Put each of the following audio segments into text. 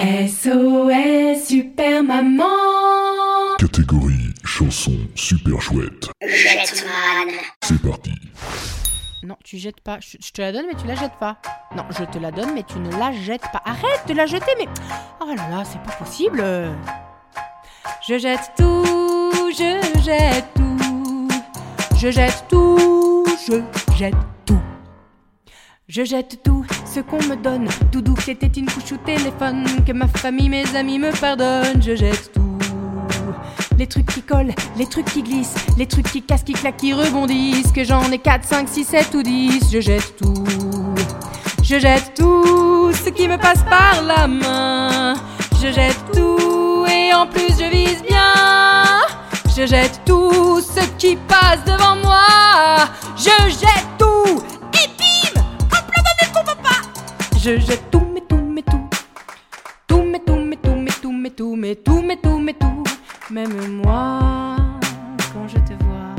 SOS Super Maman Catégorie chanson super chouette. Jetman. C'est parti. Non, tu jettes pas. Je, je te la donne, mais tu la jettes pas. Non, je te la donne, mais tu ne la jettes pas. Arrête de la jeter, mais. Oh là là, c'est pas possible. Je jette tout, je jette tout. Je jette tout, je jette tout. Je jette tout ce qu'on me donne. Doudou qui était une couche au téléphone. Que ma famille, mes amis me pardonnent. Je jette tout. Les trucs qui collent, les trucs qui glissent, les trucs qui cassent, qui claquent, qui rebondissent. Que j'en ai 4, 5, 6, 7 ou 10. Je jette tout. Je jette tout ce qui me passe par la main. Je jette tout et en plus je vise bien. Je jette tout ce qui passe devant moi. Je jette tout Je jette tout, mais tout, mais tout. Tout, mais tout, mais tout, mais tout, mais tout, mais tout, mais tout, mais tout. Même moi, quand je te vois,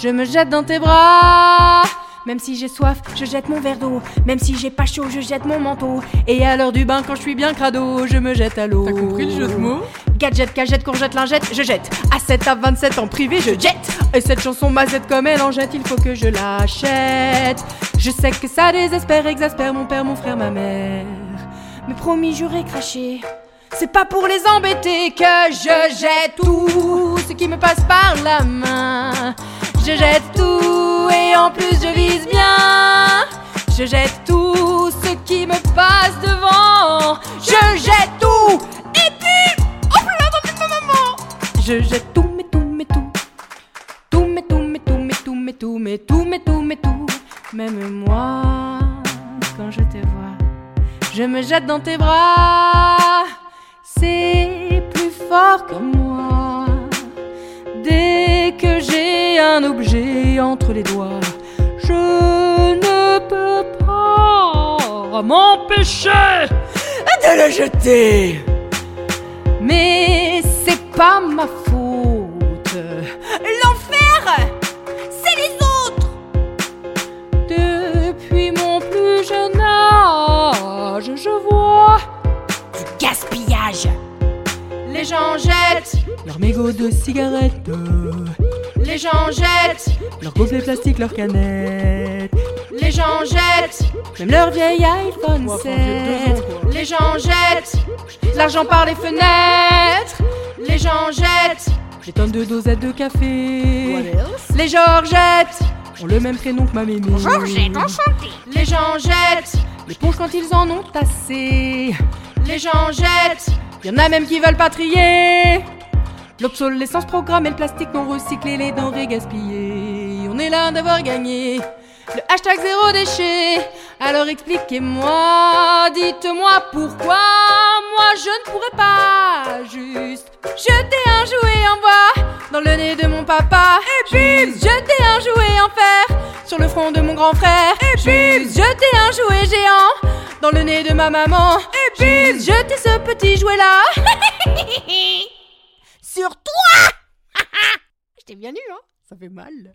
je me jette dans tes bras. Même si j'ai soif, je jette mon verre d'eau. Même si j'ai pas chaud, je jette mon manteau. Et à l'heure du bain, quand je suis bien crado, je me jette à l'eau. T'as compris le jeu de mots? Gadget, cagette, courgette, lingette, je jette. À 7 à 27 en privé, je jette. Et cette chanson mazette comme elle en jette, il faut que je l'achète. Je sais que ça désespère, exaspère mon père, mon frère, ma mère. Mais promis, j'aurais craché. C'est pas pour les embêter que je jette tout ce qui me passe par la main. Je jette tout et en plus je vise bien. Je jette tout ce qui me passe devant. Je jette tout Je jette tout, mais tout, mais tout. Tout, mais tout, mais tout, mais tout, mais tout, mais tout, mais tout, mais tout. Même moi, quand je te vois, je me jette dans tes bras. C'est plus fort que moi. Dès que j'ai un objet entre les doigts, je ne peux pas m'empêcher de le jeter. Mais c'est pas ma faute. L'enfer, c'est les autres. Depuis mon plus jeune âge, je vois du gaspillage. Les gens jettent leurs mégots de cigarettes. Les gens jettent leurs gobelets plastiques, leurs canettes. Les gens jettent même leur vieil iPhone 7. Les gens jettent l'argent par les fenêtres. Les gens jettent des tonnes de dosettes de café. Les Georgettes ont le même prénom que ma mémé. Georgette, enchantée. Les gens jettent l'éponge quand ils en ont assez. Les gens jettent, y en a même qui veulent pas trier. L'obsolescence programmée, le plastique non recyclé, les denrées gaspillées. On est là d'avoir gagné. Le hashtag zéro déchet. Alors expliquez-moi, dites-moi pourquoi moi je ne pourrais pas juste jeter un jouet en bois dans le nez de mon papa. Et puis jeter un jouet en fer sur le front de mon grand frère. Et puis jeter un jouet géant dans le nez de ma maman. Et puis jeter ce petit jouet là sur toi. Je t'ai bien eu, hein Ça fait mal.